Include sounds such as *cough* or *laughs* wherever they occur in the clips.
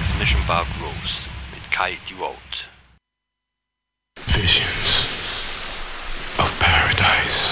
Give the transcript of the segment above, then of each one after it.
Mix Mission Bar Grooves mit Kai Devote. Visions of paradise.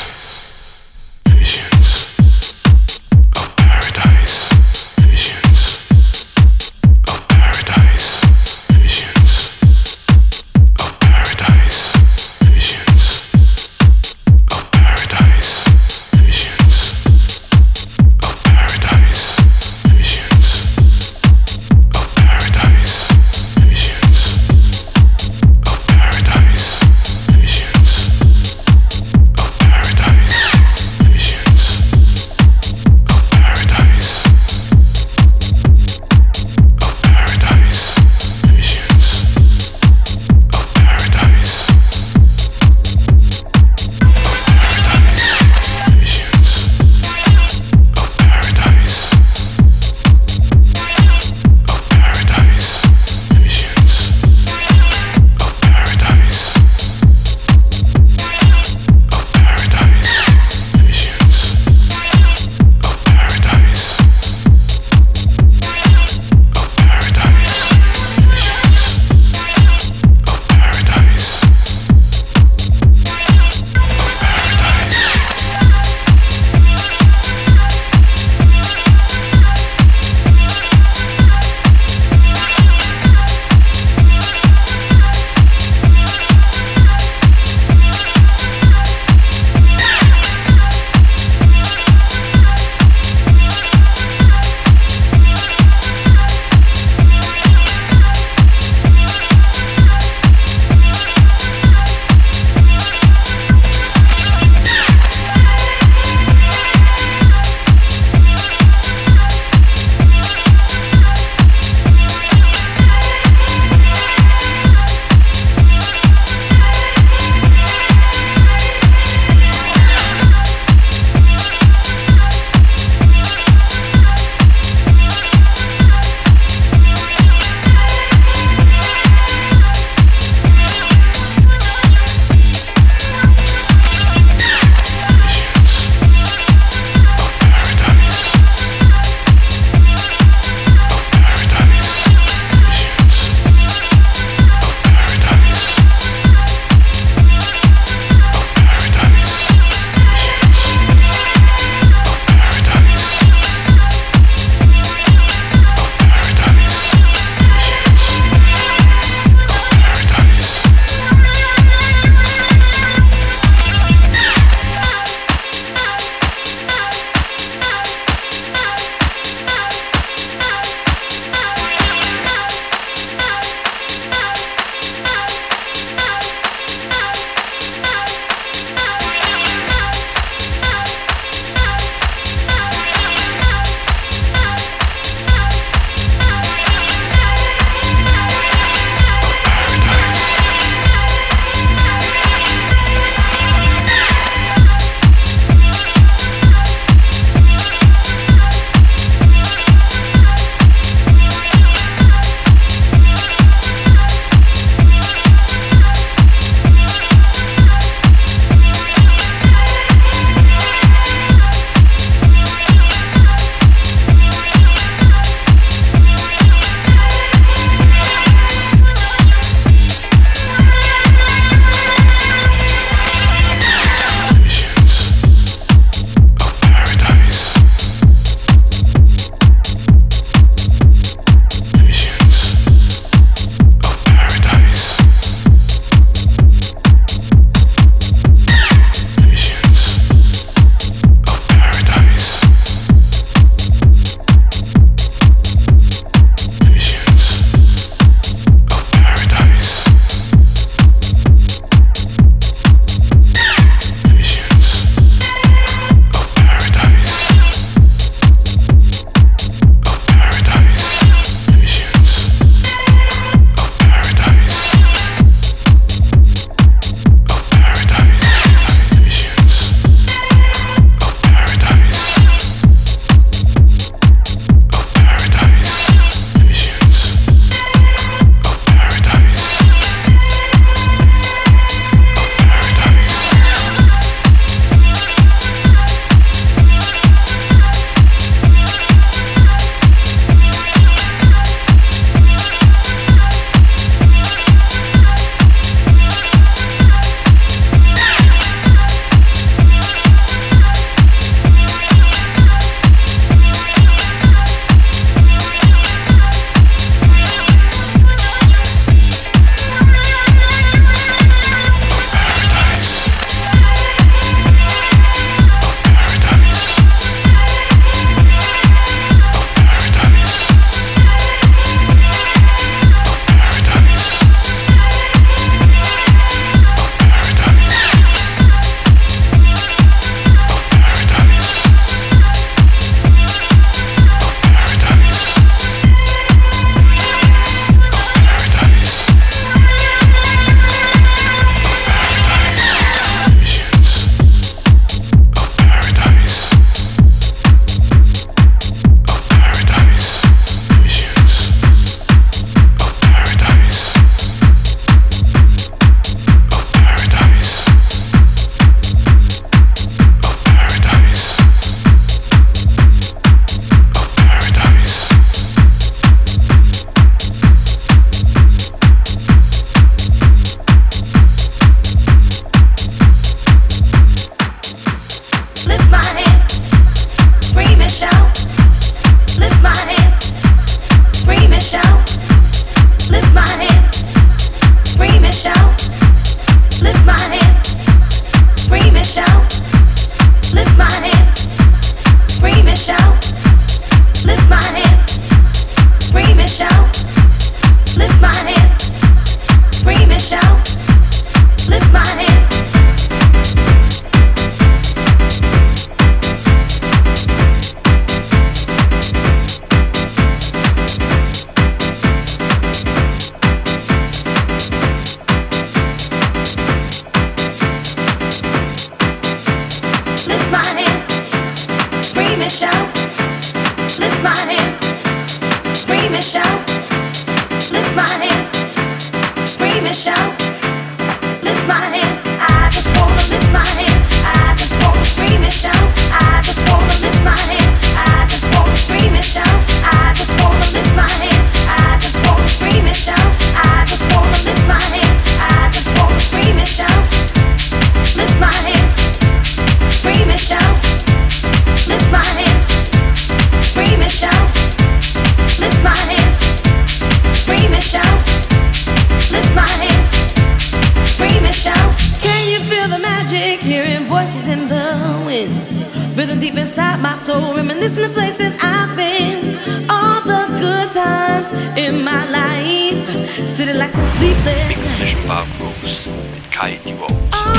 living deep inside my soul, reminiscing the places I've been, all the good times in my life. City lights are sleepless. Mix zwischen Barb Rose mit Kai Rose. All.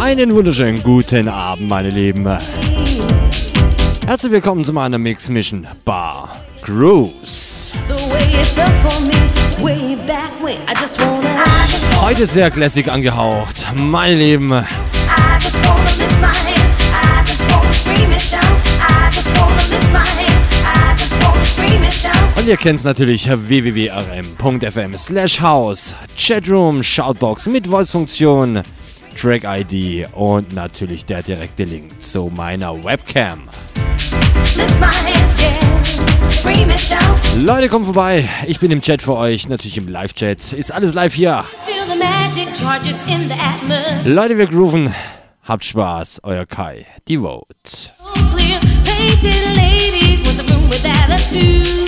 Einen wunderschönen guten Abend, meine Lieben. Herzlich willkommen zu meiner Mix Mission Bar Cruise. Heute sehr classic angehaucht, meine Lieben. ihr kennt es natürlich www.rm.fm slash house, Chatroom, Shoutbox mit Voice-Funktion, Track-ID und natürlich der direkte Link zu meiner Webcam. Leute, kommt vorbei. Ich bin im Chat für euch, natürlich im Live-Chat. Ist alles live hier. Leute, wir grooven. Habt Spaß, euer Kai, die Vote. Oh, clear, painted ladies with a room with attitude.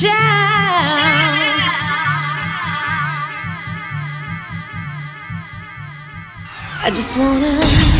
shine. I just wanna.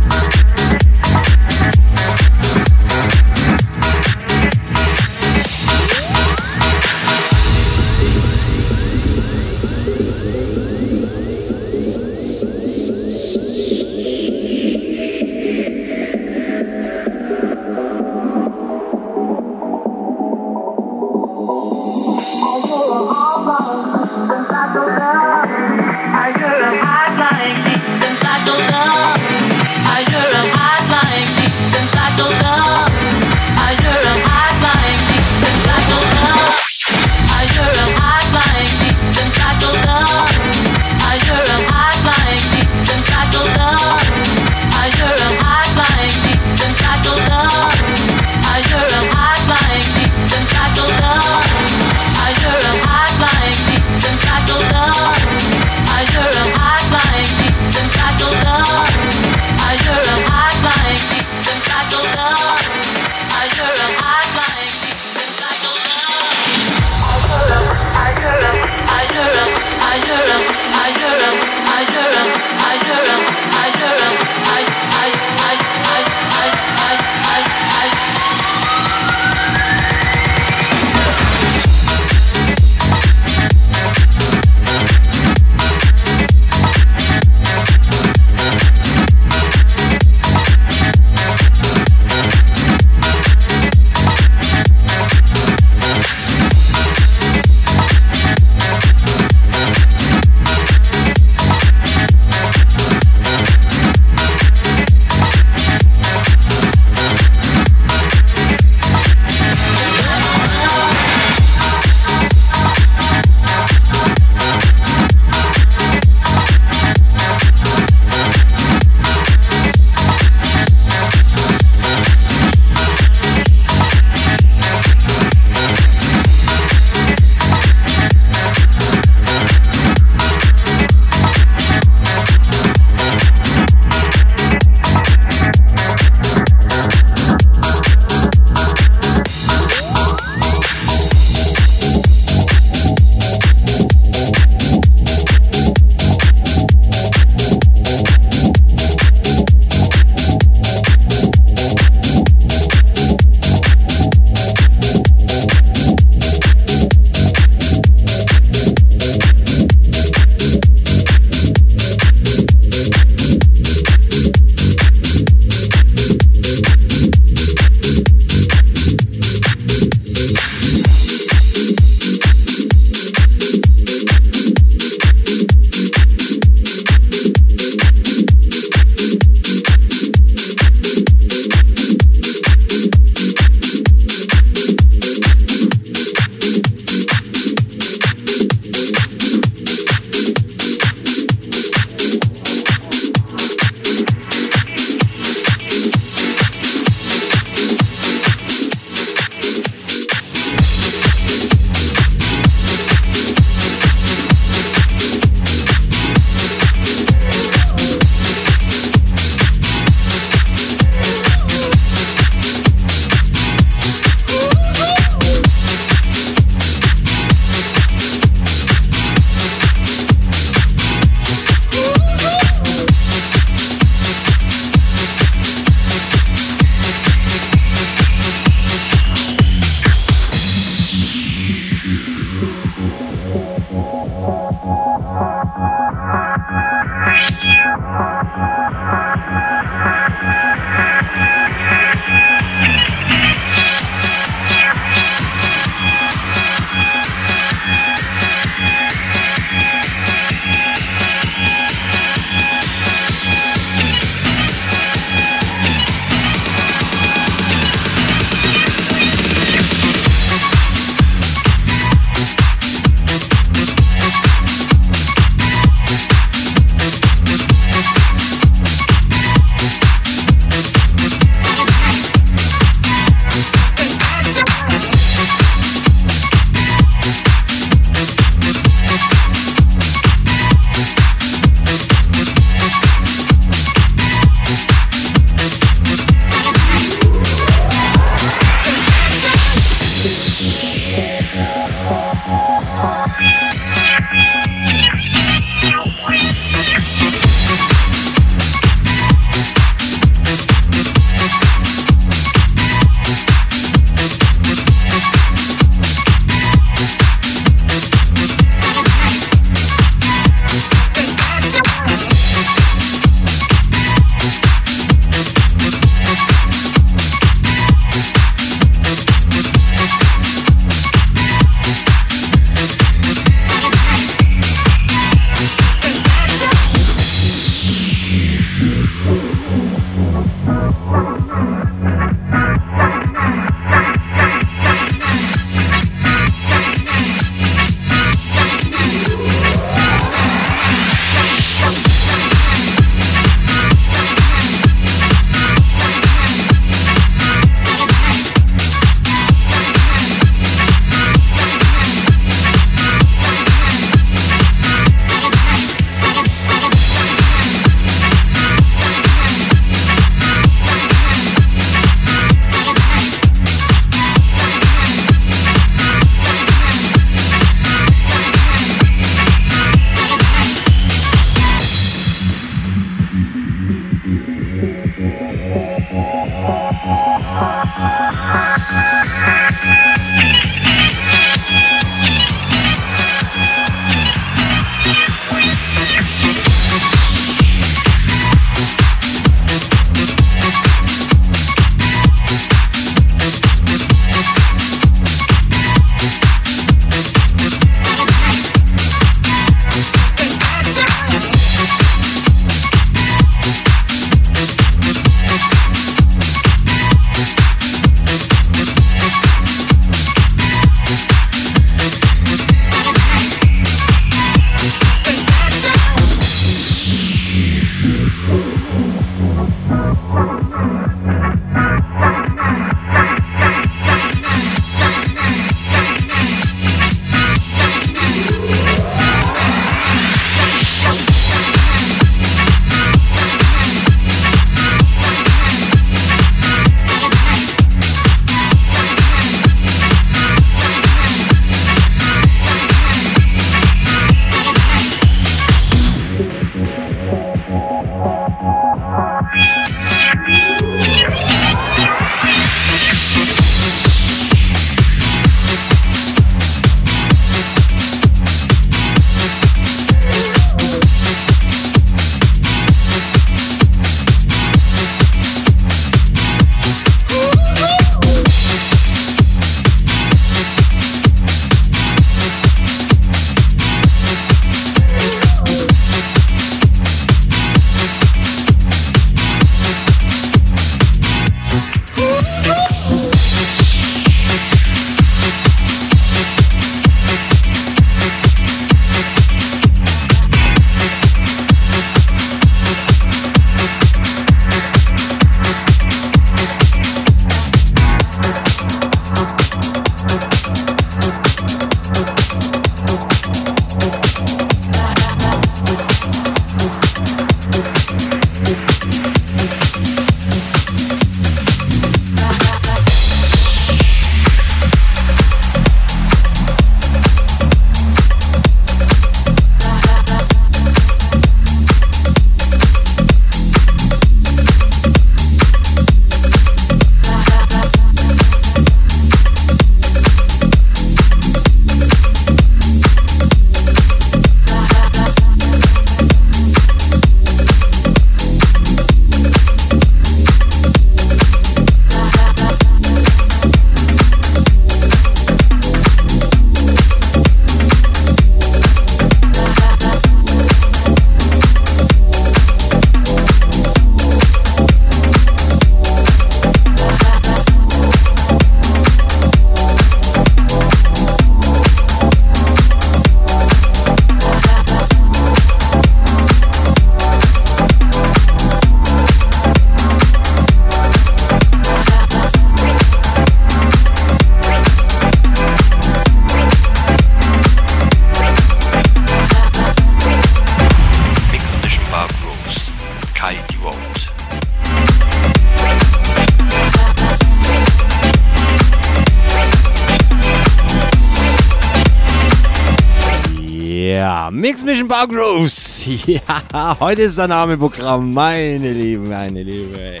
Mix Mission Bar Grooves. *laughs* Ja, heute ist der Name Programm, meine Lieben, meine Lieben. Ey.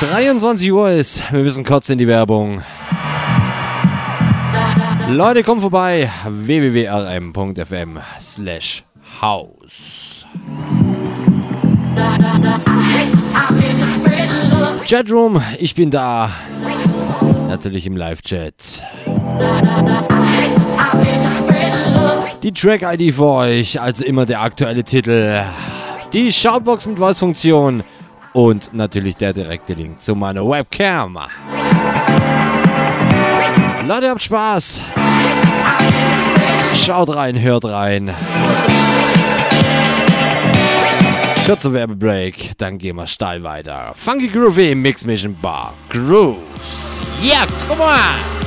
23 Uhr ist, wir müssen kurz in die Werbung. Leute, kommt vorbei, www.rm.fm slash house. Chatroom, ich bin da. Natürlich im Live-Chat. Die Track-ID für euch, also immer der aktuelle Titel. Die Shoutbox mit Voice-Funktion und natürlich der direkte Link zu meiner Webcam. Leute, habt Spaß. Schaut rein, hört rein. Kurzer Werbebreak, dann gehen wir steil weiter. Funky Groovy Mix Mission Bar Grooves. Yeah, come on!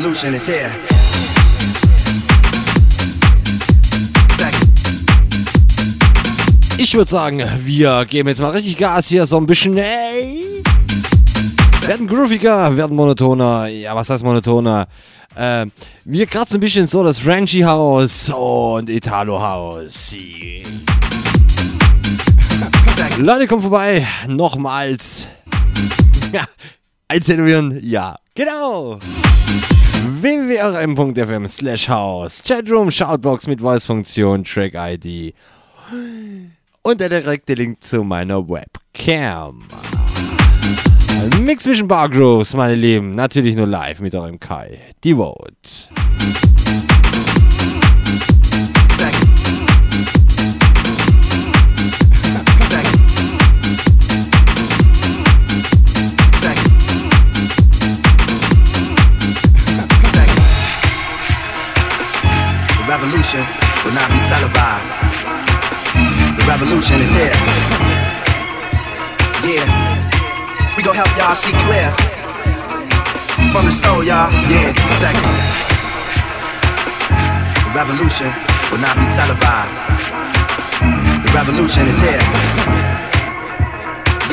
Revolution is here. Ich würde sagen, wir geben jetzt mal richtig Gas hier, so ein bisschen, ey. Werden grooviger, werden monotoner. Ja, was heißt monotoner? Äh, wir kratzen ein bisschen so das Frenchy House und Italo House. Leute, kommt vorbei. Nochmals. Ja, eintätowieren. Ja, genau. www.rm.fm slash house. Chatroom, Shoutbox mit Voice-Funktion, Track-ID. Und der direkte Link zu meiner Webcam. Mix Mission Bar Grooves, meine Lieben. Natürlich nur live mit eurem Kai. Devote. Check revolution will not be televised. The revolution is here. Yeah, we gon' help y'all see clear. From the soul, y'all. Yeah, check it. The revolution will not be televised. The revolution is here.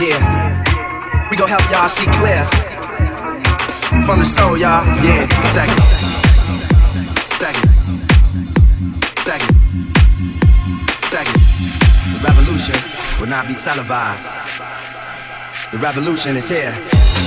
Yeah, we gon' help y'all see clear. From the soul, y'all. Yeah, check it. Check it. Check it. The revolution will not be televised. The revolution is here.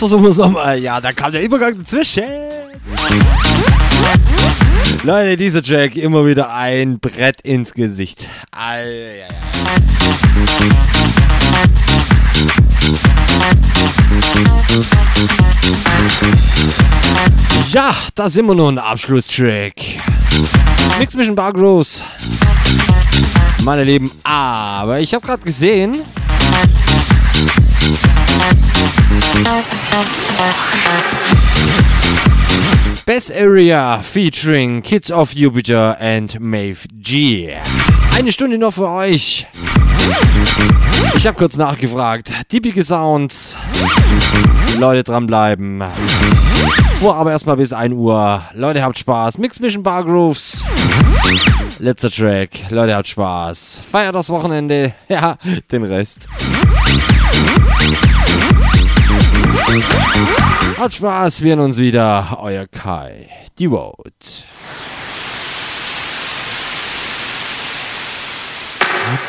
Versuchen wir es nochmal. Ja, da kam der Übergang dazwischen. Leute, dieser Track immer wieder ein Brett ins Gesicht. Eieiei. Ja, da sind wir nun. Abschlusstrack. Nix Mission Bar Gross. Meine Lieben, aber ich habe gerade gesehen, Best Area featuring Kids of Jupiter and Maeve G. Eine Stunde noch für euch. Ich habe kurz nachgefragt. Diepige Sounds. Leute dranbleiben. Vor aber erstmal bis 1 Uhr. Leute, habt Spaß. Mix Mission Bar Grooves. Letzter Track. Leute, habt Spaß. Feiert das Wochenende. *laughs* Ja, den Rest. Habt Spaß, wir sehen uns wieder. Euer Kai. Die Road. Mix